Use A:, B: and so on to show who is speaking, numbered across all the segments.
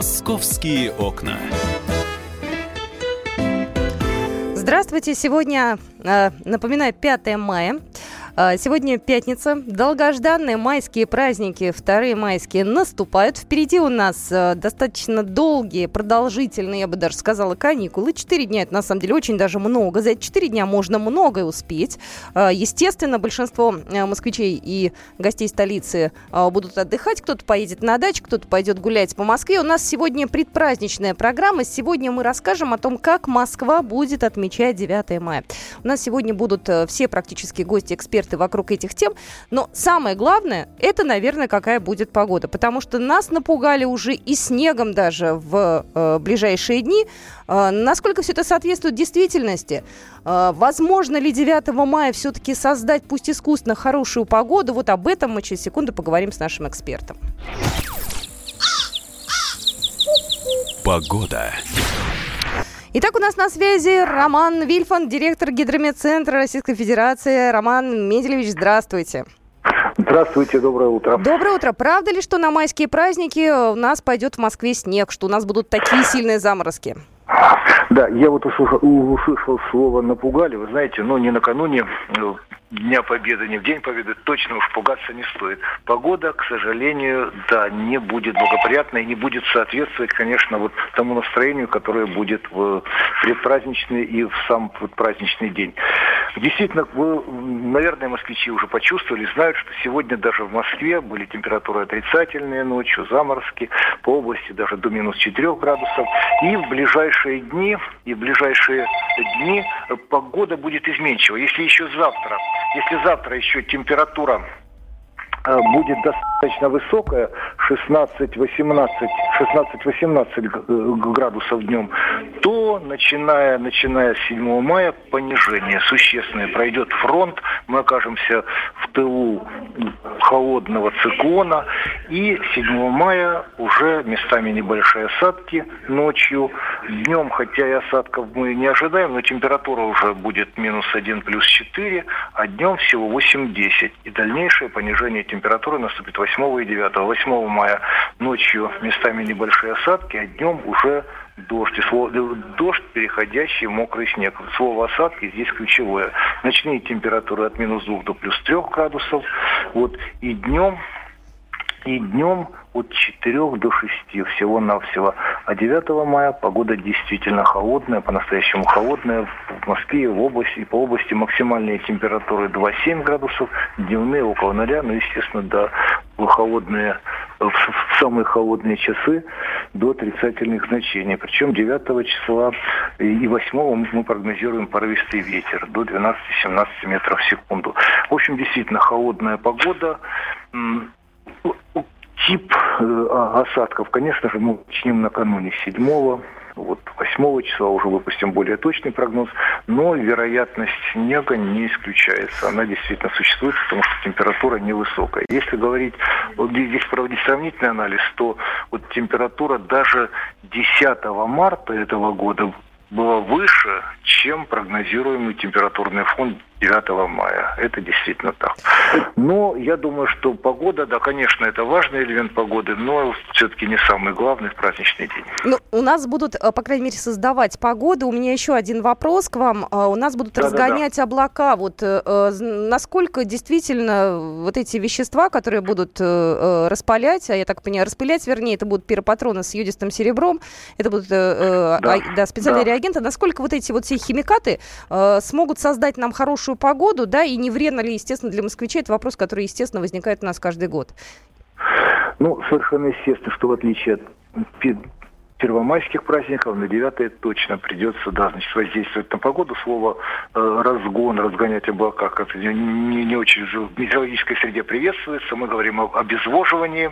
A: Московские окна.
B: Здравствуйте. Сегодня, э, напоминаю, 5 мая. А, сегодня пятница. Долгожданные майские праздники, вторые майские, наступают. Впереди у нас э, достаточно долгие, продолжительные, я бы даже сказала, каникулы. Четыре дня, это на самом деле очень даже много. За эти четыре дня можно многое успеть. А, естественно, большинство э, москвичей и гостей столицы а, будут отдыхать. Кто-то поедет на дачу, кто-то пойдет гулять по Москве. У нас сегодня предпраздничная программа. Сегодня мы расскажем о том, как Москва будет отмечать 9 мая. У нас сегодня будут э, все практически гости, эксперты вокруг этих тем. Но самое главное, это, наверное, какая будет погода. Потому что нас напугали уже и снегом даже в э, ближайшие дни. Э, насколько все это соответствует действительности? Э, возможно ли 9 мая все-таки создать, пусть искусственно, хорошую погоду? Вот об этом мы через секунду поговорим с нашим экспертом.
A: Погода.
B: Итак, у нас на связи Роман Вильфан, директор Гидромедцентра Российской Федерации. Роман Меделевич, здравствуйте.
C: Здравствуйте, доброе утро.
B: Доброе утро. Правда ли, что на майские праздники у нас пойдет в Москве снег, что у нас будут такие сильные заморозки?
C: Да, я вот услышал, услышал слово «напугали». Вы знаете, но не накануне э, Дня Победы, не в День Победы, точно уж пугаться не стоит. Погода, к сожалению, да, не будет благоприятной, не будет соответствовать, конечно, вот тому настроению, которое будет в предпраздничный и в сам праздничный день. Действительно, вы, наверное, москвичи уже почувствовали, знают, что сегодня даже в Москве были температуры отрицательные ночью, заморозки, по области даже до минус 4 градусов. И в ближайшие дни, и в ближайшие дни погода будет изменчива. Если еще завтра если завтра еще температура э, будет достаточно высокая, 16-18 16-18 градусов днем, то начиная, начиная с 7 мая понижение существенное. Пройдет фронт, мы окажемся в тылу холодного циклона, и 7 мая уже местами небольшие осадки ночью. Днем, хотя и осадков мы не ожидаем, но температура уже будет минус 1 плюс 4, а днем всего 8-10. И дальнейшее понижение температуры наступит 8 и 9. 8 мая ночью местами небольшие осадки, а днем уже дождь. И слово, дождь, переходящий в мокрый снег. Слово осадки здесь ключевое. Ночные температуры от минус 2 до плюс 3 градусов. Вот. И днем и днем от 4 до 6 всего-навсего. А 9 мая погода действительно холодная, по-настоящему холодная. В Москве, в области, по области максимальные температуры 2-7 градусов, дневные около 0, ну, естественно, до холодные, в самые холодные часы до отрицательных значений. Причем 9 числа и 8 мы прогнозируем порывистый ветер до 12-17 метров в секунду. В общем, действительно холодная погода Тип э, а, осадков, конечно же, мы начнем накануне 7 вот 8 числа уже выпустим более точный прогноз, но вероятность снега не исключается. Она действительно существует, потому что температура невысокая. Если говорить, вот здесь проводить сравнительный анализ, то вот температура даже 10 марта этого года была выше, чем прогнозируемый температурный фон 9 мая. Это действительно так. Но я думаю, что погода, да, конечно, это важный элемент погоды, но все-таки не самый главный в праздничный день.
B: Ну, у нас будут, э, по крайней мере, создавать погоду. У меня еще один вопрос к вам. Э, у нас будут да, разгонять да, да. облака. Вот э, насколько действительно вот эти вещества, которые будут распалять, а я так понимаю, распылять, вернее, это будут пиропатроны с йодистым серебром, это будут да, да, специальные да. реагенты. Насколько вот эти вот все химикаты смогут создать нам хорошую хорошую погоду, да, и не вредно ли, естественно, для москвичей, это вопрос, который, естественно, возникает у нас каждый год.
C: Ну, совершенно естественно, что в отличие от первомайских праздников, на 9 точно придется, да, значит, воздействовать на погоду. Слово э, разгон, разгонять облака, как не, не, не очень в метеорологической среде приветствуется. Мы говорим об обезвоживании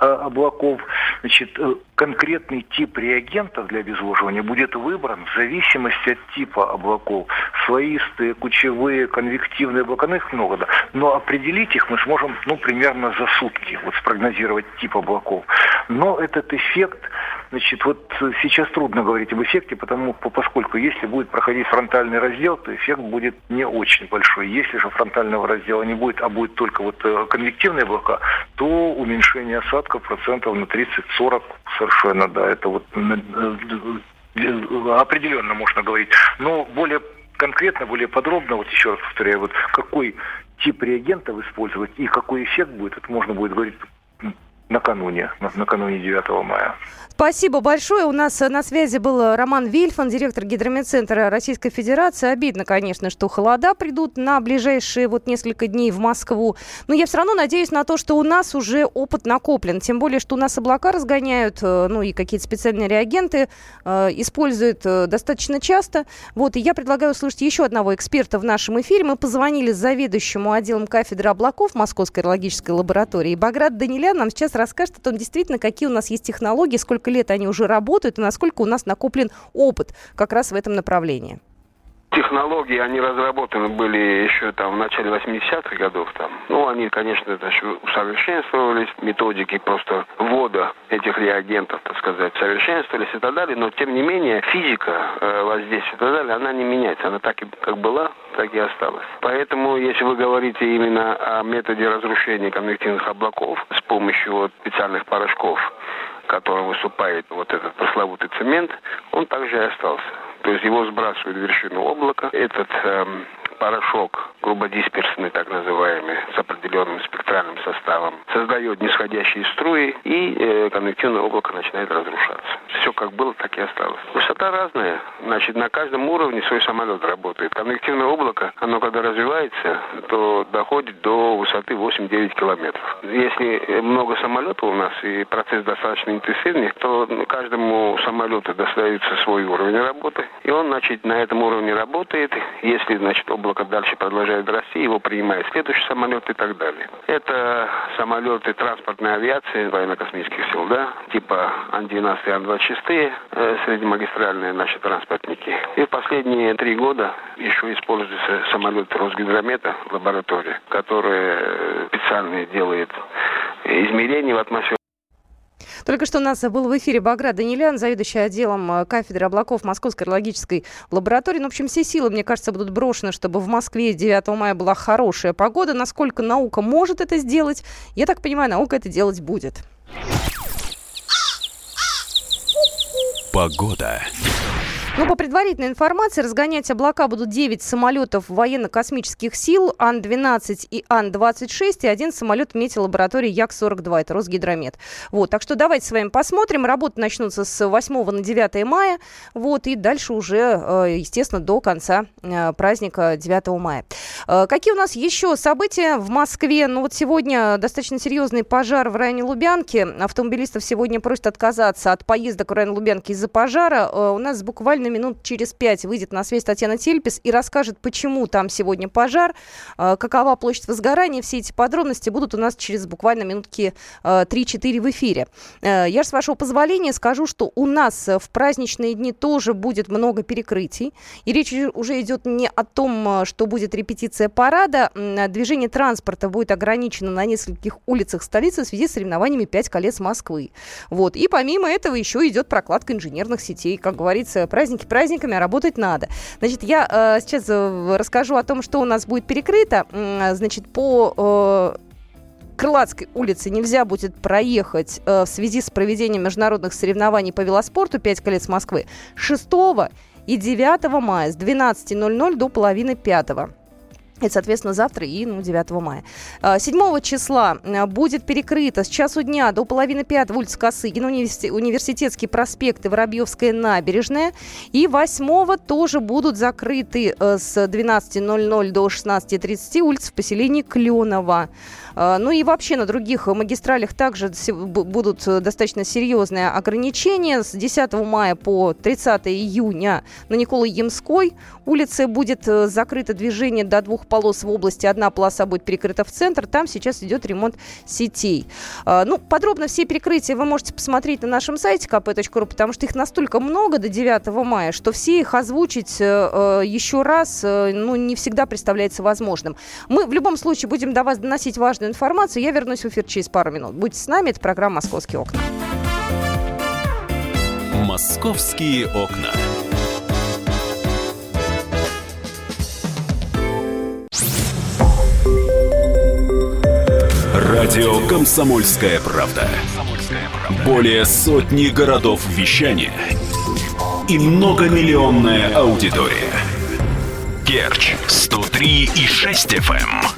C: э, облаков. Значит, э, конкретный тип реагентов для обезвоживания будет выбран в зависимости от типа облаков. Слоистые, кучевые, конвективные облака, ну их много, да. Но определить их мы сможем, ну, примерно за сутки, вот спрогнозировать тип облаков. Но этот эффект Значит, вот сейчас трудно говорить об эффекте, потому, поскольку если будет проходить фронтальный раздел, то эффект будет не очень большой. Если же фронтального раздела не будет, а будет только вот э, конвективные облака, то уменьшение осадков процентов на 30-40 совершенно, да, это вот э, э, определенно можно говорить. Но более конкретно, более подробно, вот еще раз повторяю, вот какой тип реагентов использовать и какой эффект будет, это можно будет говорить накануне, накануне 9 мая.
B: Спасибо большое. У нас на связи был Роман Вильфан, директор гидромедцентра Российской Федерации. Обидно, конечно, что холода придут на ближайшие вот несколько дней в Москву. Но я все равно надеюсь на то, что у нас уже опыт накоплен. Тем более, что у нас облака разгоняют, э, ну и какие-то специальные реагенты э, используют э, достаточно часто. Вот, и я предлагаю услышать еще одного эксперта в нашем эфире. Мы позвонили заведующему отделом кафедры облаков Московской аэрологической лаборатории. Баграт Данилян нам сейчас расскажет о том, действительно, какие у нас есть технологии, сколько лет они уже работают и насколько у нас накоплен опыт как раз в этом направлении?
A: Технологии, они разработаны были еще там в начале 80-х годов. Там. Ну, они, конечно, это усовершенствовались, методики просто ввода этих реагентов, так сказать, совершенствовались и так далее, но тем не менее физика э, воздействия и так далее, она не меняется, она так и как была, так и осталась. Поэтому, если вы говорите именно о методе разрушения конвективных облаков с помощью вот, специальных порошков, которым выступает вот этот пресловутый цемент, он также и остался. То есть его сбрасывают в вершину облака. Этот эм, порошок, грубодисперсный так называемый, с определенным спектральным составом, создает нисходящие струи, и э, конвективное облако начинает разрушаться. Все как было, так и осталось. Высота разная. Значит, на каждом уровне свой самолет работает. Конвективное облако, оно когда развивается, то доходит до высоты 8-9 километров. Если много самолетов у нас и процесс достаточно интенсивный, то каждому самолету достается свой уровень работы, и он, значит, на этом уровне работает. Если, значит, облако облако дальше продолжает расти, его принимает следующий самолет и так далее. Это самолеты транспортной авиации военно-космических сил, да, типа Ан-12 и Ан-26, э, среднемагистральные наши транспортники. И в последние три года еще используются самолеты Росгидромета в лаборатории, которые э, специально делают измерения в атмосфере
B: только что у нас был в эфире Баграт Данилян, заведующий отделом э, кафедры облаков Московской аэрологической лаборатории. Ну, в общем, все силы, мне кажется, будут брошены, чтобы в Москве 9 мая была хорошая погода. Насколько наука может это сделать, я так понимаю, наука это делать будет.
D: Погода.
B: Ну, по предварительной информации, разгонять облака будут 9 самолетов военно-космических сил Ан-12 и Ан-26 и один самолет метеолаборатории Як-42, это Росгидромет. Вот, так что давайте с вами посмотрим. Работы начнутся с 8 на 9 мая, вот, и дальше уже, э, естественно, до конца э, праздника 9 мая. Э, какие у нас еще события в Москве? Ну, вот сегодня достаточно серьезный пожар в районе Лубянки. Автомобилистов сегодня просят отказаться от поездок в район Лубянки из-за пожара. У нас буквально буквально минут через пять выйдет на связь Татьяна Тельпис и расскажет, почему там сегодня пожар, э, какова площадь возгорания. Все эти подробности будут у нас через буквально минутки 3-4 э, в эфире. Э, я с вашего позволения, скажу, что у нас в праздничные дни тоже будет много перекрытий. И речь уже идет не о том, что будет репетиция парада. Движение транспорта будет ограничено на нескольких улицах столицы в связи с соревнованиями «Пять колец Москвы». Вот. И помимо этого еще идет прокладка инженерных сетей. Как говорится, праздник праздники праздниками, а работать надо. Значит, я э, сейчас э, расскажу о том, что у нас будет перекрыто. Значит, по э, Крылатской улице нельзя будет проехать э, в связи с проведением международных соревнований по велоспорту «Пять колец Москвы» 6 и 9 мая с 12.00 до половины пятого. Это, соответственно, завтра и ну, 9 мая. 7 а, числа а, будет перекрыто с часу дня до половины пятого улица Косыгина, университетский проспект и Воробьевская набережная. И 8 тоже будут закрыты э, с 12.00 до 16.30 улицы в поселении Кленово. А, ну и вообще на других магистралях также будут э, достаточно серьезные ограничения. С 10 мая по 30 июня на Николы Ямской улице будет э, закрыто движение до двух полос в области. Одна полоса будет перекрыта в центр. Там сейчас идет ремонт сетей. А, ну, подробно все перекрытия вы можете посмотреть на нашем сайте kp.ru, потому что их настолько много до 9 мая, что все их озвучить э, еще раз ну, не всегда представляется возможным. Мы в любом случае будем до вас доносить важную информацию. Я вернусь в эфир через пару минут. Будьте с нами. Это программа «Московские окна».
D: Московские окна. Радио Комсомольская правда". Более сотни городов вещания и многомиллионная аудитория. Керчь 103 и 6 FM.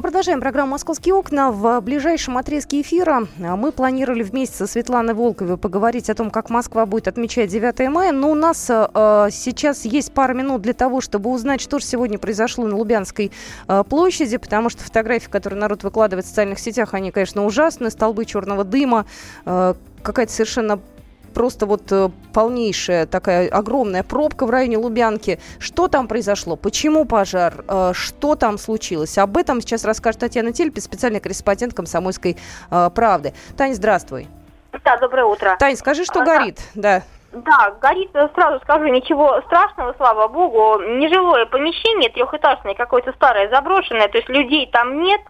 B: Мы продолжаем программу «Московские окна». В ближайшем отрезке эфира а, мы планировали вместе со Светланой Волковой поговорить о том, как Москва будет отмечать 9 мая. Но у нас э, сейчас есть пара минут для того, чтобы узнать, что же сегодня произошло на Лубянской э, площади, потому что фотографии, которые народ выкладывает в социальных сетях, они, конечно, ужасные. Столбы черного дыма, э, какая-то совершенно просто вот э, полнейшая такая огромная пробка в районе Лубянки. Что там произошло? Почему пожар? Э, что там случилось? Об этом сейчас расскажет Татьяна Тельпи, специальный корреспондент «Комсомольской э, правды». Таня, здравствуй.
E: Да, доброе утро.
B: Тань, скажи, что а, горит?
E: Да. Да, горит, сразу скажу, ничего страшного, слава богу. Нежилое помещение, трехэтажное, какое-то старое, заброшенное, то есть людей там нет.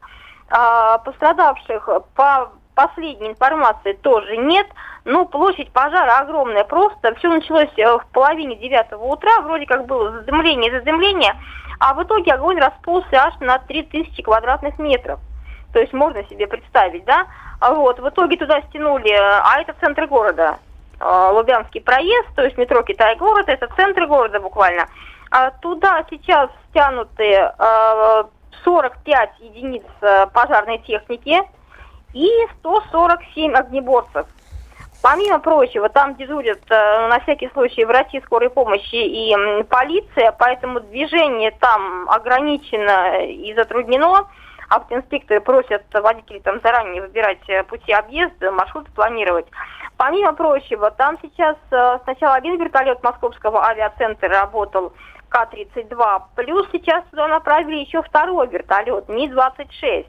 E: А, пострадавших по последней информации тоже нет. Но площадь пожара огромная. Просто все началось э, в половине девятого утра. Вроде как было заземление, заземление. А в итоге огонь расползся аж на 3000 квадратных метров. То есть можно себе представить, да? А вот, в итоге туда стянули, а это в центре города, э, Лубянский проезд, то есть метро Китай-город, это центр города буквально. А туда сейчас стянуты 45 э, единиц пожарной техники и 147 огнеборцев. Помимо прочего, там дежурят э, на всякий случай врачи скорой помощи и полиция, поэтому движение там ограничено и затруднено. Автоинспекторы просят водителей там заранее выбирать э, пути объезда, маршруты планировать. Помимо прочего, там сейчас э, сначала один вертолет московского авиацентра работал, К-32, плюс сейчас туда направили еще второй вертолет, Ми-26.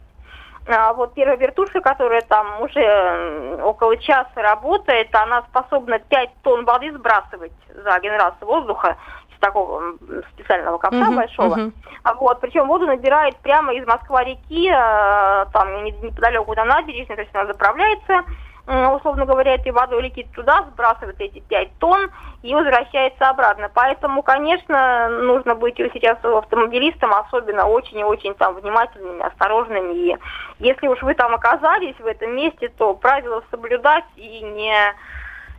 E: А вот первая вертушка, которая там уже около часа работает, она способна 5 тонн воды сбрасывать за раз воздуха из такого специального ковша uh-huh, большого. Uh-huh. Вот, причем воду набирает прямо из Москва-реки, а, там неподалеку до набережной, то есть она заправляется условно говоря, этой водой летит туда, сбрасывает эти 5 тонн и возвращается обратно. Поэтому, конечно, нужно быть сейчас автомобилистам особенно очень и очень там внимательными, осторожными. И если уж вы там оказались в этом месте, то правила соблюдать и не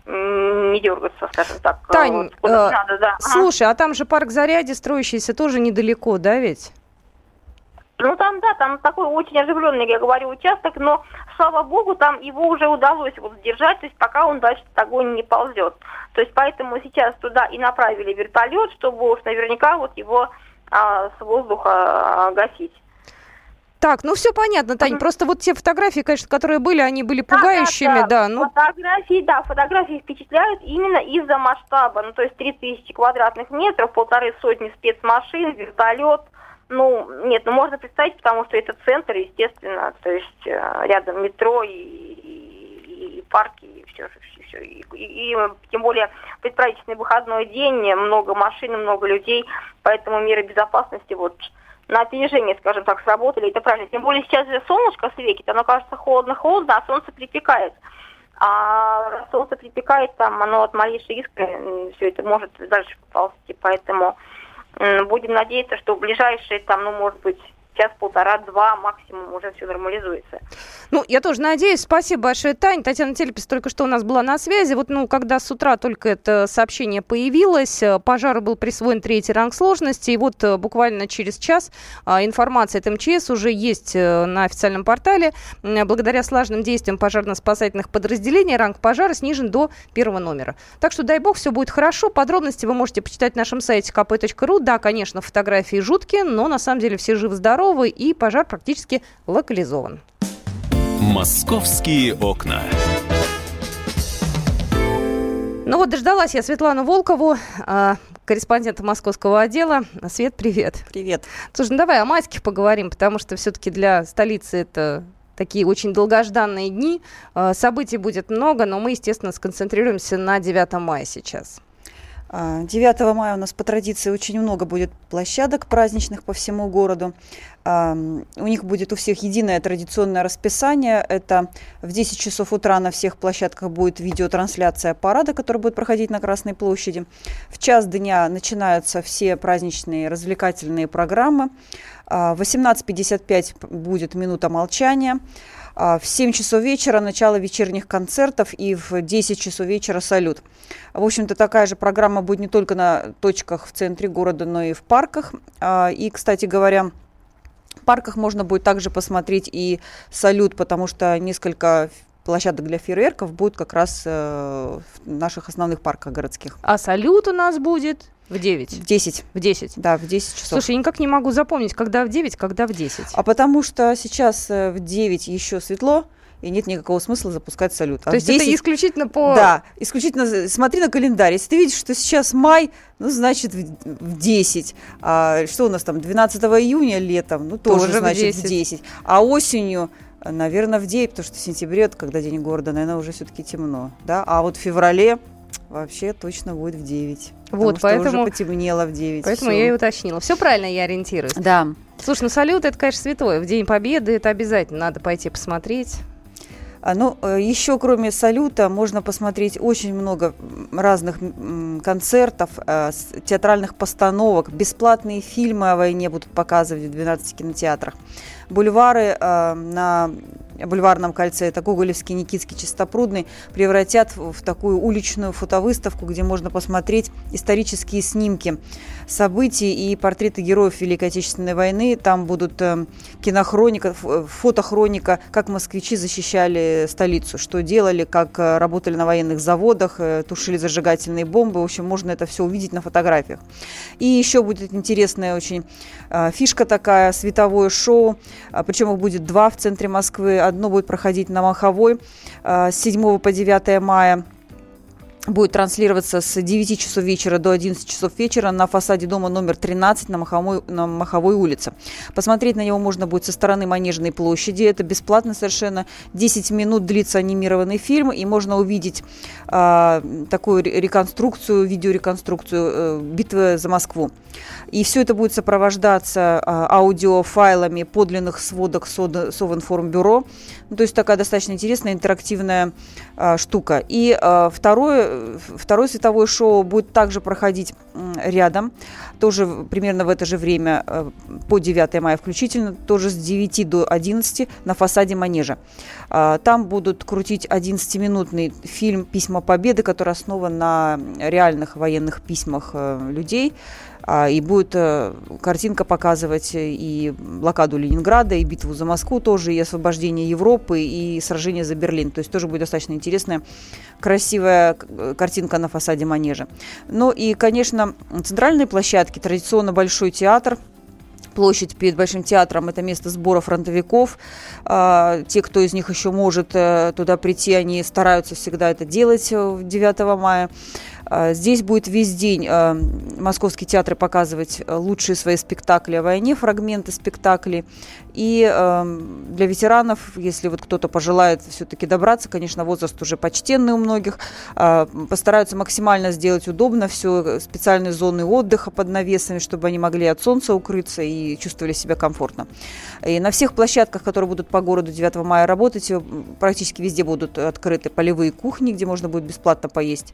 E: не дергаться, скажем так.
B: Тань, вот, э, надо, да. слушай, а там же парк Заряди, строящийся, тоже недалеко, да ведь?
E: Ну там, да, там такой очень оживленный, я говорю, участок, но, слава богу, там его уже удалось вот сдержать, то есть пока он дальше огонь не ползет. То есть поэтому сейчас туда и направили вертолет, чтобы уж наверняка вот его а, с воздуха а, гасить.
B: Так, ну все понятно, Тань. Mm-hmm. Просто вот те фотографии, конечно, которые были, они были пугающими, да. да, да.
E: Ну... Фотографии, да, фотографии впечатляют именно из-за масштаба. Ну, то есть 3000 квадратных метров, полторы сотни спецмашин, вертолет, ну, нет, ну можно представить, потому что это центр, естественно, то есть э, рядом метро и, и, и парки, и все, все, все. И, и, и тем более предправительственный выходной день, много машин, много людей, поэтому меры безопасности вот на опережение, скажем так, сработали, это правильно. Тем более сейчас же солнышко светит, оно кажется холодно-холодно, а солнце припекает. А солнце припекает, там оно от малейшей искры, все это может дальше поползти, поэтому Будем надеяться, что в ближайшие, там, ну, может быть, час, полтора, два максимум уже все нормализуется.
B: Ну, я тоже надеюсь. Спасибо большое, Таня. Татьяна Телепис только что у нас была на связи. Вот, ну, когда с утра только это сообщение появилось, э, пожару был присвоен третий ранг сложности, и вот э, буквально через час а, информация от МЧС уже есть э, на официальном портале. Благодаря слаженным действиям пожарно-спасательных подразделений ранг пожара снижен до первого номера. Так что, дай бог, все будет хорошо. Подробности вы можете почитать на нашем сайте kp.ru. Да, конечно, фотографии жуткие, но на самом деле все живы-здоровы, и пожар практически локализован.
D: Московские окна.
B: Ну вот дождалась я Светлану Волкову. А, корреспондента московского отдела. Свет, привет.
F: Привет.
B: Слушай, ну давай о майских поговорим, потому что все-таки для столицы это такие очень долгожданные дни. Э, событий будет много, но мы, естественно, сконцентрируемся на 9 мая сейчас.
F: 9 а, мая у нас по традиции очень много будет площадок праздничных по всему городу. А, у них будет у всех единое традиционное расписание. Это в 10 часов утра на всех площадках будет видеотрансляция парада, который будет проходить на Красной площади. В час дня начинаются все праздничные развлекательные программы. А, в 18.55 будет минута молчания. А, в 7 часов вечера начало вечерних концертов и в 10 часов вечера салют. В общем-то, такая же программа будет не только на точках в центре города, но и в парках. А, и, кстати говоря, в парках можно будет также посмотреть и салют, потому что несколько площадок для фейерверков будет как раз э, в наших основных парках городских.
B: А салют у нас будет в 9?
F: В 10.
B: В 10?
F: Да, в 10 часов.
B: Слушай, я никак не могу запомнить, когда в 9, когда в 10.
F: А потому что сейчас э, в 9 еще светло, и нет никакого смысла запускать салют.
B: А То есть 10... это исключительно по...
F: Да, исключительно смотри на календарь. Если ты видишь, что сейчас май, ну, значит, в 10. А, что у нас там, 12 июня летом, ну, тоже, тоже значит, в 10. в 10. А осенью Наверное, в 9, потому что в сентябре, когда день города, наверное, уже все-таки темно. Да? А вот в феврале вообще точно будет в 9. Вот, поэтому... уже потемнело в 9.
B: Поэтому все. я и уточнила. Все правильно я ориентируюсь.
F: Да.
B: Слушай, ну салют это, конечно, святое. В День Победы это обязательно надо пойти посмотреть.
F: А, ну, э, еще кроме салюта можно посмотреть очень много разных концертов, э, театральных постановок. Бесплатные фильмы о войне будут показывать в 12 кинотеатрах. Бульвары э, на бульварном кольце, это Гоголевский, Никитский, Чистопрудный, превратят в такую уличную фотовыставку, где можно посмотреть исторические снимки событий и портреты героев Великой Отечественной войны. Там будут э, кинохроника, фотохроника, как москвичи защищали столицу, что делали, как э, работали на военных заводах, э, тушили зажигательные бомбы. В общем, можно это все увидеть на фотографиях. И еще будет интересная очень фишка такая, световое шоу. Причем их будет два в центре Москвы. Одно будет проходить на Маховой с 7 по 9 мая будет транслироваться с 9 часов вечера до 11 часов вечера на фасаде дома номер 13 на Маховой, на Маховой улице. Посмотреть на него можно будет со стороны Манежной площади. Это бесплатно совершенно. 10 минут длится анимированный фильм, и можно увидеть э, такую реконструкцию, видеореконструкцию э, битвы за Москву. И все это будет сопровождаться э, аудиофайлами подлинных сводок Совинформбюро. Ну, то есть такая достаточно интересная интерактивная э, штука. И э, второе второе световое шоу будет также проходить рядом, тоже примерно в это же время, э, по 9 мая включительно, тоже с 9 до 11 на фасаде Манежа. А, там будут крутить 11-минутный фильм «Письма Победы», который основан на реальных военных письмах э, людей. А, и будет э, картинка показывать и блокаду Ленинграда, и битву за Москву тоже, и освобождение Европы, и сражение за Берлин. То есть тоже будет достаточно интересная, красивая картинка на фасаде манежа. Ну и, конечно, центральные площадки, традиционно Большой театр – площадь перед Большим театром – это место сбора фронтовиков. А, те, кто из них еще может э, туда прийти, они стараются всегда это делать 9 мая. А, здесь будет весь день а, московские театры показывать э, лучшие свои спектакли о войне, фрагменты спектаклей. И эм, для ветеранов, если вот кто-то пожелает все-таки добраться, конечно, возраст уже почтенный у многих, постараются максимально сделать удобно все, специальные зоны отдыха под навесами, чтобы они могли от солнца укрыться и чувствовали себя комфортно. И на всех площадках, которые будут по городу 9 мая работать, э, практически везде будут открыты полевые кухни, где можно будет бесплатно поесть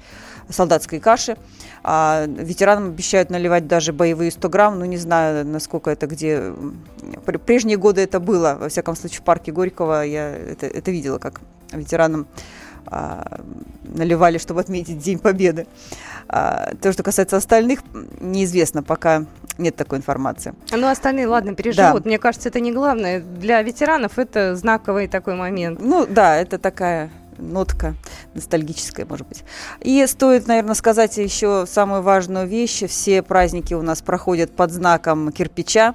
F: солдатские солдатской каши. А ветеранам обещают наливать даже боевые 100 грамм. Ну, не знаю, насколько это где... Прежние годы это было. Во всяком случае, в парке Горького я это, это видела, как ветеранам а, наливали, чтобы отметить День Победы. А, то, что касается остальных, неизвестно, пока нет такой информации.
B: Ну, остальные, ладно, переживут. Да. Мне кажется, это не главное. Для ветеранов это знаковый такой момент.
F: Ну, да, это такая нотка ностальгическая, может быть. И стоит, наверное, сказать еще самую важную вещь. Все праздники у нас проходят под знаком кирпича.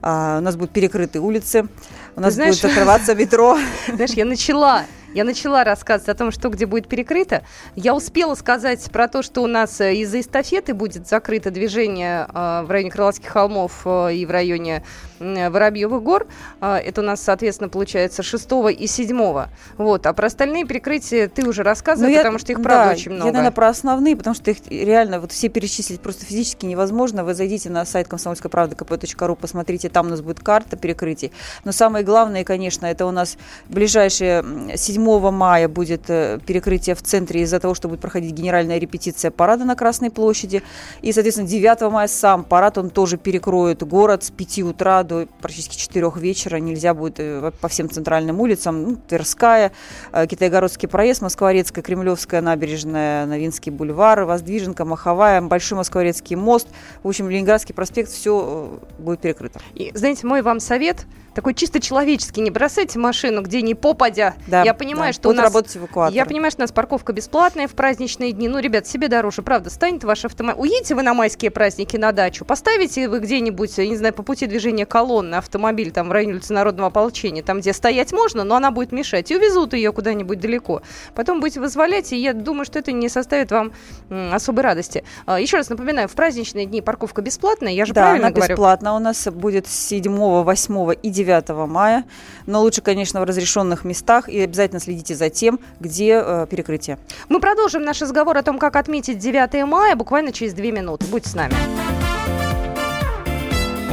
F: А, у нас будут перекрыты улицы. У нас знаешь, будет закрываться метро.
B: Знаешь, я начала Я начала рассказывать о том, что где будет перекрыто. Я успела сказать про то, что у нас э, из-за эстафеты будет закрыто движение э, в районе Крылатских холмов э, и в районе Воробьевых гор. Это у нас, соответственно, получается 6 и 7. Вот. А про остальные перекрытия ты уже рассказывал,
F: Ну,
B: потому что их, правда,
F: да,
B: очень много.
F: Я, наверное, про основные, потому что их реально вот все перечислить просто физически невозможно. Вы зайдите на сайт комсомольской правды kp.ру, посмотрите, там у нас будет карта перекрытий. Но самое главное, конечно, это у нас ближайшее м, 7 мая будет э, перекрытие в центре из-за того, что будет проходить генеральная репетиция парада на Красной площади. И, соответственно, 9 мая сам парад, он тоже перекроет город с 5 утра до практически 4 вечера. Нельзя будет э, по всем центральным улицам. Ну, Тверская, э, Китайгородский проезд, Москворецкая, Кремлевская набережная, Новинский бульвар, Воздвиженка, Маховая, Большой Москворецкий мост. В общем, Ленинградский проспект, все будет перекрыто.
B: И, знаете, мой вам совет такой чисто человеческий. Не бросайте машину, где ни попадя.
F: Да,
B: Я понимаю,
F: да.
B: что у
F: Будут
B: нас...
F: работать эвакуаторы.
B: Я понимаю, что у нас парковка бесплатная в праздничные дни. Ну, ребят, себе дороже, правда, станет ваш автомобиль. Уедете вы на майские праздники на дачу, поставите вы где-нибудь, я не знаю, по пути движения колонны автомобиль там в районе улицы Народного ополчения, там, где стоять можно, но она будет мешать, и увезут ее куда-нибудь далеко. Потом будете вызволять, и я думаю, что это не составит вам м, особой радости. А, Еще раз напоминаю, в праздничные дни парковка бесплатная, я же
F: Да,
B: правильно
F: она
B: говорю?
F: бесплатна у нас будет с 7, 8 и 9 мая. Но лучше, конечно, в разрешенных местах. И обязательно следите за тем, где э, перекрытие.
B: Мы продолжим наш разговор о том, как отметить 9 мая буквально через две минуты. Будьте с нами.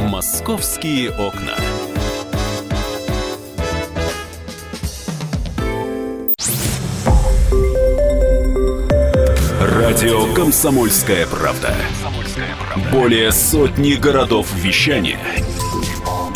D: Московские окна. Радио «Комсомольская правда». Более сотни городов вещания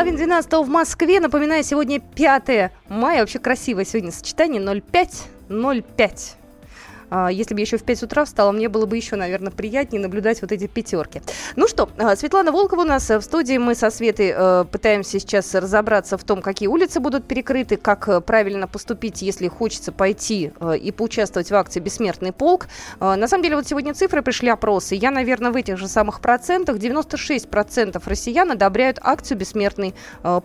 B: Половина 12 в Москве. Напоминаю, сегодня 5 мая. Вообще красивое сегодня сочетание 05 05. А, Если бы я еще в 5 утра встала, мне было бы еще, наверное, приятнее наблюдать вот эти пятерки. Ну что, а, Светлана Волкова у нас э, в студии. Мы со Светой э, пытаемся сейчас разобраться в том, какие улицы будут перекрыты, как э, правильно поступить, если хочется пойти и поучаствовать в акции «Бессмертный полк». Э, На самом деле, вот сегодня цифры пришли, опросы. Я, наверное, в этих же самых процентах. 96% россиян одобряют акцию «Бессмертный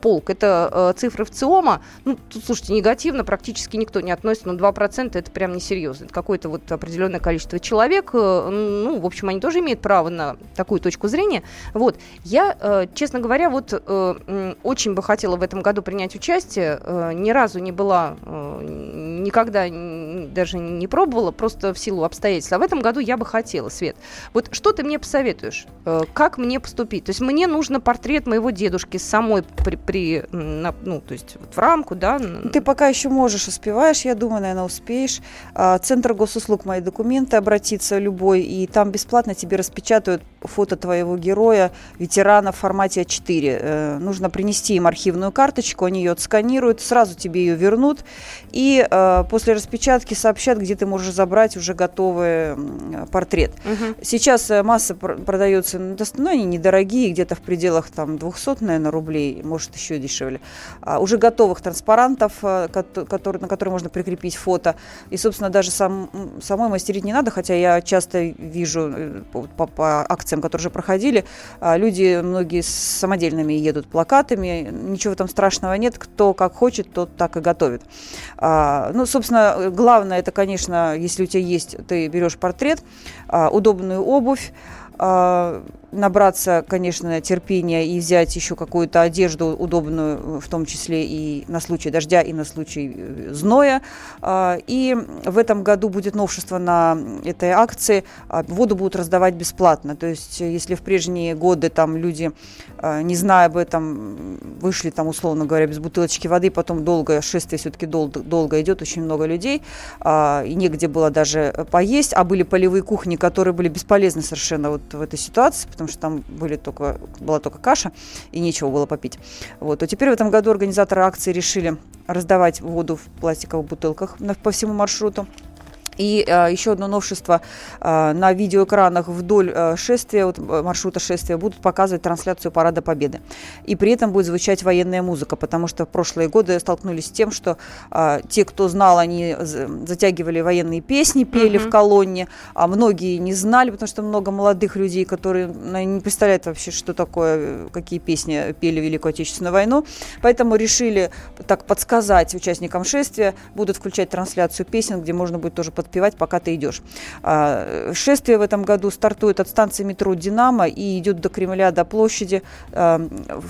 B: полк». Это цифры в ЦИОМа. Ну, тут, слушайте, негативно практически никто не относится, но 2% это прям несерьезно. Это какое-то вот определенное количество человек. э, Ну, в общем, они тоже имеют право на такую точку зрения. Вот. Я, э, честно говоря, вот э, очень бы хотела в этом году принять участие. Ни разу не была, никогда даже не пробовала, просто в силу обстоятельств. А в этом году я бы хотела, Свет. Вот что ты мне посоветуешь? Э, Как мне поступить? То есть мне нужно портрет моего дедушки самой при, при, ну, то есть вот в рамку, да?
F: Ты пока еще можешь, успеваешь, я думаю, наверное, успеешь. А, Центр госуслуг «Мои документы» обратиться любой, и там бесплатно тебе распечатают фото твоего героя, ветерана в формате А4. Э, Нужно принести им архивную карточку, они ее отсканируют, сразу тебе ее вернут, и э, после распечатки сообщат, где ты можешь забрать уже готовый портрет.
B: Мгм.
F: Сейчас э, масса пр- продается, ну, ну, они недорогие, где-то в пределах там 200, наверное, рублей, может, еще дешевле. А, уже готовых транспарантов, э, кото- которые, на которые можно прикрепить фото. И, собственно, даже сам, самой мастерить не надо, хотя я часто вижу э, по, по- по акциям, которые уже проходили, а, люди, многие с самодельными едут плакатами, ничего там страшного нет, кто как хочет, тот так и готовит. А, ну, собственно, главное, это, конечно, если у тебя есть, ты берешь портрет, а, удобную обувь, а, набраться, конечно, терпения и взять еще какую-то одежду удобную, в том числе и на случай дождя, и на случай э, зноя. А, И в этом году будет новшество на этой акции. А, Воду будут раздавать бесплатно. То есть, э, если в прежние годы там люди, а, не зная об этом, вышли там, условно говоря, без бутылочки воды, потом долгое шествие все-таки долго, долго идет, очень много людей, и негде было даже поесть, а были полевые кухни, которые были бесполезны совершенно вот в этой ситуации, потому потому что там были только, была только каша и нечего было попить. Вот. То теперь в этом году организаторы акции решили раздавать воду в пластиковых бутылках по всему маршруту. И э, еще одно новшество. Э, на видеоэкранах вдоль э, шествия, вот, э, маршрута шествия будут показывать трансляцию Парада Победы. И при этом будет звучать военная музыка, потому что в прошлые годы столкнулись с тем, что э, те, кто знал, они затягивали военные песни, пели uh-huh. в колонне, а многие не знали, потому что много молодых людей, которые ну, не представляют вообще, что такое, какие песни пели Великую Отечественную войну. Поэтому решили так подсказать участникам шествия, будут включать трансляцию песен, где можно будет тоже подпевать, пока ты идешь. А, шествие в этом году стартует от станции метро «Динамо» и идет до Кремля, до площади. А,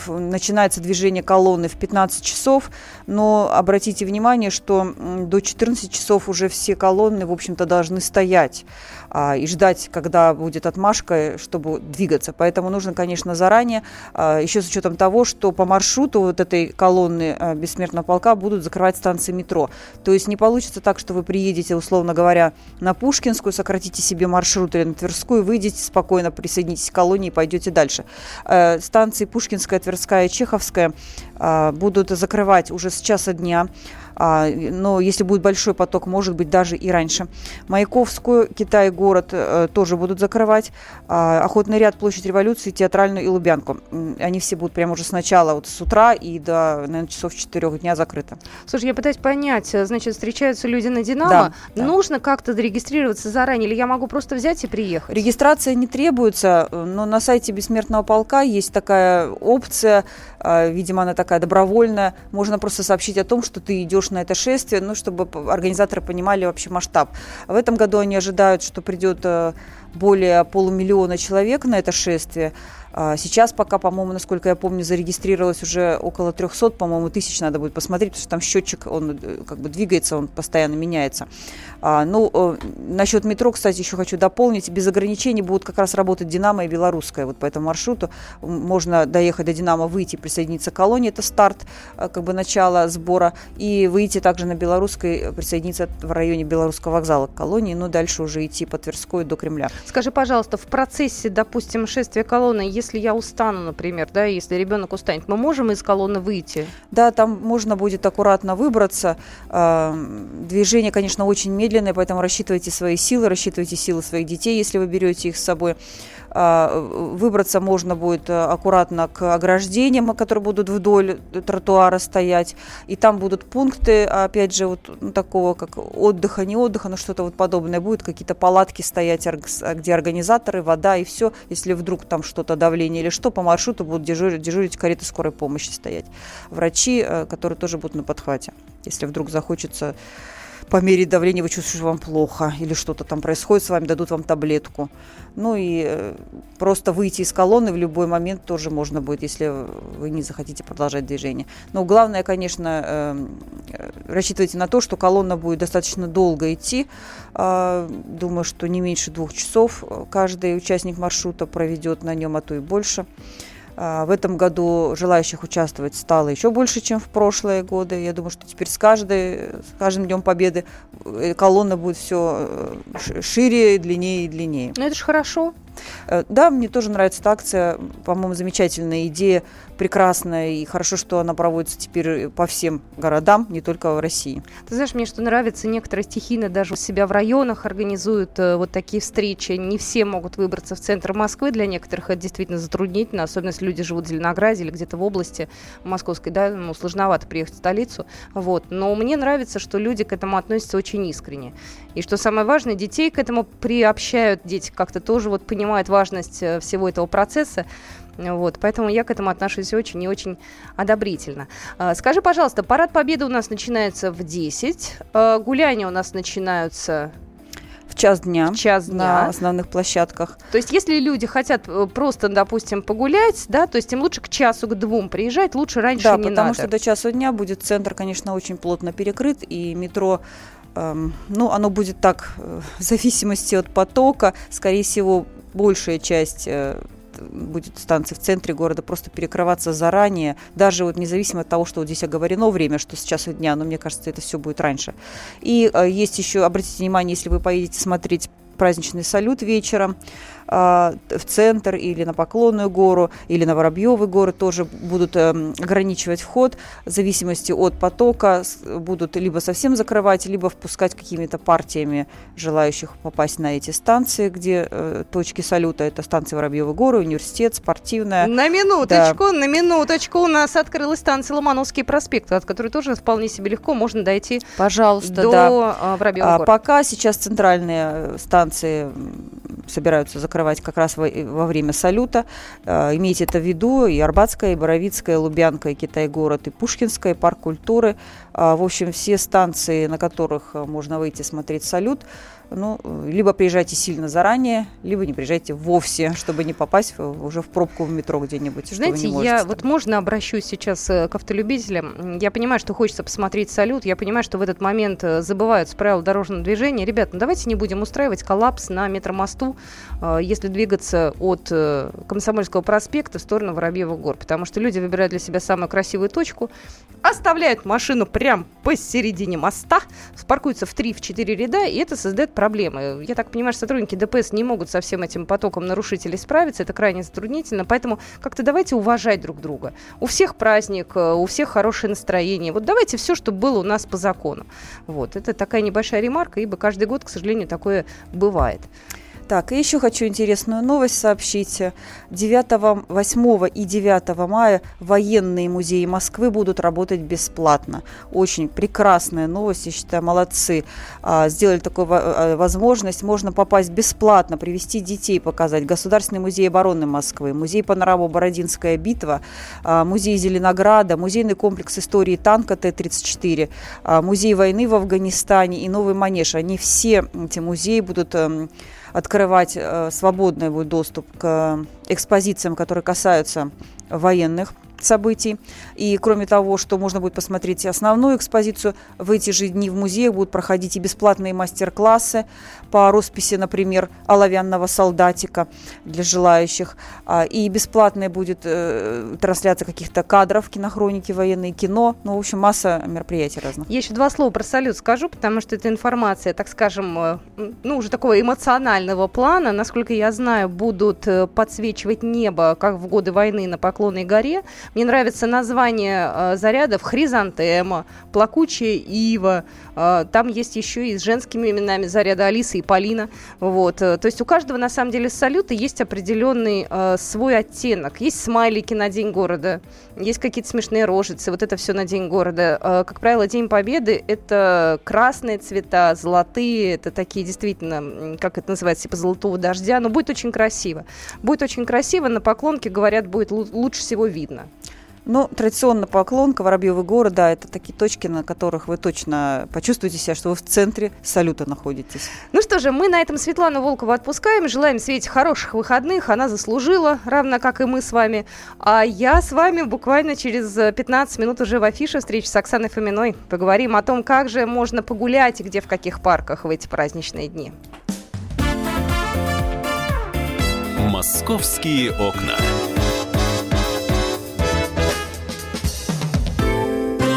F: начинается движение колонны в 15 часов, но обратите внимание, что до 14 часов уже все колонны, в общем-то, должны стоять а, и ждать, когда будет отмашка, чтобы двигаться. Поэтому нужно, конечно, заранее, еще с учетом того, что по маршруту вот этой колонны бессмертного полка будут закрывать станции метро. То есть не получится так, что вы приедете, условно говоря, говоря, на Пушкинскую, сократите себе маршрут или на Тверскую, выйдете спокойно, присоединитесь к колонии и пойдете дальше. Э, станции Пушкинская, Тверская, Чеховская э, будут закрывать уже с часа дня. А, но если будет большой поток, может быть, даже и раньше. Маяковскую, Китай, город э, тоже будут закрывать. А, охотный ряд, площадь революции, театральную и Лубянку. Они все будут прямо уже с начала, вот с утра и до, наверное, часов 4 дня закрыто.
B: Слушай, я пытаюсь понять, э, значит, встречаются люди на «Динамо», да, нужно да. как-то зарегистрироваться заранее, или я могу просто взять и приехать?
F: Регистрация не требуется, но на сайте Бессмертного полка есть такая опция, видимо, она такая добровольная, можно просто сообщить о том, что ты идешь идешь на это шествие, ну, чтобы организаторы понимали вообще масштаб. В этом году они ожидают, что придет э, более полумиллиона человек на это шествие. А сейчас пока, по-моему, насколько я помню, зарегистрировалось уже около 300, по-моему, тысяч надо будет посмотреть, потому что там счетчик, он э, как бы двигается, он постоянно меняется. А, ну, э, насчет метро, кстати, еще хочу дополнить. Без ограничений будут как раз работать «Динамо» и «Белорусская». Вот по этому маршруту можно доехать до «Динамо», выйти, присоединиться к колонии, это старт, э, как бы начало сбора, и выйти также на «Белорусской», присоединиться в районе Белорусского вокзала к колонии, но дальше уже идти по Тверской до Кремля.
B: Скажи, пожалуйста, в процессе, допустим, шествия колонны, если я устану, например, да, если ребенок устанет, мы можем из колонны выйти?
F: Да, там можно будет аккуратно выбраться. А, движение, конечно, очень медленное, поэтому рассчитывайте свои силы, рассчитывайте силы своих детей, если вы берете их с собой. А, выбраться можно будет э, аккуратно к ограждениям, которые будут вдоль тротуара стоять. И там будут пункты, опять же, вот ну, такого как отдыха, не отдыха, но что-то вот подобное будет. Какие-то палатки стоять, где организаторы, вода и все. Если вдруг там что-то давление или что, по маршруту будут дежурить, дежурить кареты скорой помощи стоять. Врачи, э, которые тоже будут на подхвате. Если вдруг захочется померить давление, вы чувствуете, что вам плохо, или что-то там происходит с вами, дадут вам таблетку. Ну и э, просто выйти из колонны в любой момент тоже можно будет, если вы не захотите продолжать движение. Но главное, конечно, эм, э, рассчитывайте на то, что колонна будет достаточно долго идти. А, думаю, что не меньше двух часов каждый участник маршрута проведет на нем, а то и больше. А, в этом году желающих участвовать стало еще больше, чем в прошлые годы. Я думаю, что теперь с, каждой, с каждым Днем Победы э, колонна будет все э, шире, длиннее и длиннее.
B: Ну это же хорошо.
F: Э, да, мне тоже нравится эта акция. По-моему, замечательная идея, прекрасная. И хорошо, что она проводится теперь по всем городам, не только в России.
B: Ты знаешь, мне что нравится, некоторые стихийно даже у себя в районах организуют э, вот такие встречи. Не все могут выбраться в центр Москвы. Для некоторых это действительно затруднительно, особенно если люди живут в Зеленограде или где-то в области московской, да, ну, сложновато приехать в столицу. Вот. Но мне нравится, что люди к этому относятся очень искренне. И что самое важное, детей к этому приобщают, дети как-то тоже вот понимают важность э, всего этого процесса. Вот, поэтому я к этому отношусь очень и очень одобрительно. А, скажи, пожалуйста, парад Победы у нас начинается в 10, а, гуляния у нас начинаются
F: в час дня,
B: в час дня
F: на основных площадках.
B: То есть, если люди хотят э, просто, допустим, погулять, да, то есть им лучше к часу, к двум приезжать, лучше раньше
F: да,
B: не
F: надо. Да, потому что до часу дня будет центр, конечно, очень плотно перекрыт, и метро Эм, ну, оно будет так, э, в зависимости от потока, скорее всего, большая часть э, будет станции в центре города просто перекрываться заранее, даже вот независимо от того, что вот здесь оговорено время, что с часу дня, но мне кажется, это все будет раньше. И э, есть еще, обратите внимание, если вы поедете смотреть праздничный салют вечером, в центр или на Поклонную гору, или на Воробьевы горы тоже будут эм, ограничивать вход в зависимости от потока, будут либо совсем закрывать, либо впускать какими-то партиями желающих попасть на эти станции, где э, точки салюта, это станция Воробьевы горы, университет, спортивная.
B: На минуточку, да. на минуточку у нас открылась станция Ломановский проспект, от которой тоже вполне себе легко можно дойти
F: Пожалуйста,
B: до
F: да.
B: А, Воробьевых
F: а, Пока сейчас центральные э, станции собираются закрывать как раз во, во время салюта. Э, имейте это в виду. И Арбатская, и Боровицкая, и Лубянка, и Китай-город, и Пушкинская, и парк культуры. Э, в общем, все станции, на которых можно выйти смотреть салют, ну, либо приезжайте сильно заранее, либо не приезжайте вовсе, чтобы не попасть уже в пробку в метро где-нибудь.
B: Знаете, я вот можно обращусь сейчас э, к автолюбителям. Я понимаю, что хочется посмотреть салют, я понимаю, что в этот момент э, забываются правила дорожного движения. Ребят, ну давайте не будем устраивать коллапс на метромосту, э, если двигаться от Комсомольского проспекта в сторону Воробьевых гор, потому что люди выбирают для себя самую красивую точку, оставляют машину прямо посередине моста, паркуются в 3-4 ряда, и это создает проблемы. Я так понимаю, что сотрудники ДПС не могут со всем этим потоком нарушителей справиться, это крайне затруднительно, поэтому как-то давайте уважать друг друга. У всех праздник, э, у всех хорошее настроение. Вот давайте все, что было у нас по закону. Вот, это такая небольшая ремарка, ибо каждый год, к сожалению, такое бывает.
F: Так, и еще хочу интересную новость сообщить. 9, 8 и 9 мая военные музеи Москвы будут работать бесплатно. Очень прекрасная новость, я считаю, молодцы. А, сделали такую а, возможность. Можно попасть бесплатно, привести детей показать. Государственный музей обороны Москвы, музей панорамы «Бородинская битва», а, музей Зеленограда, музейный комплекс истории танка Т-34, музей войны в Афганистане и Новый Манеж. Они все, эти музеи будут эм, открывать э, свободный будет доступ к экспозициям, которые касаются военных событий. И кроме того, что можно будет посмотреть основную экспозицию, в эти же дни в музеях будут проходить и бесплатные мастер-классы по росписи, например, оловянного солдатика для желающих. А, и бесплатная будет э, трансляция каких-то кадров, кинохроники, военные кино. Ну, в общем, масса мероприятий разных.
B: Я еще два слова про салют скажу, потому что это информация, так скажем, э, ну, уже такого эмоционального плана. Насколько я знаю, будут э, подсвечивать небо, как в годы войны на Поклонной горе. Мне нравится название э, зарядов «Хризантема», «Плакучая ива». Э, там есть еще и с женскими именами заряда Алиса и Полина. Вот. Э, то есть у каждого, на самом деле, салюта есть определенный свой оттенок. Есть смайлики на День города, есть какие-то смешные рожицы. Вот это все на День города. Как правило, День Победы – это красные цвета, золотые. Это такие действительно, как это называется, типа золотого дождя. Но будет очень красиво. Будет очень красиво. На поклонке, говорят, будет лучше всего видно.
F: Ну, традиционно поклонка, Воробьевы горы, да, это такие точки, на которых вы точно почувствуете себя, что вы в центре салюта находитесь.
B: Ну что же, мы на этом Светлану Волкову отпускаем. Желаем Свете хороших выходных. Она заслужила, равно как и мы с вами. А я с вами буквально через 15 минут уже в афише встречи с Оксаной Фоминой. Поговорим о том, как же можно погулять и где, в каких парках в эти праздничные дни.
D: «Московские окна».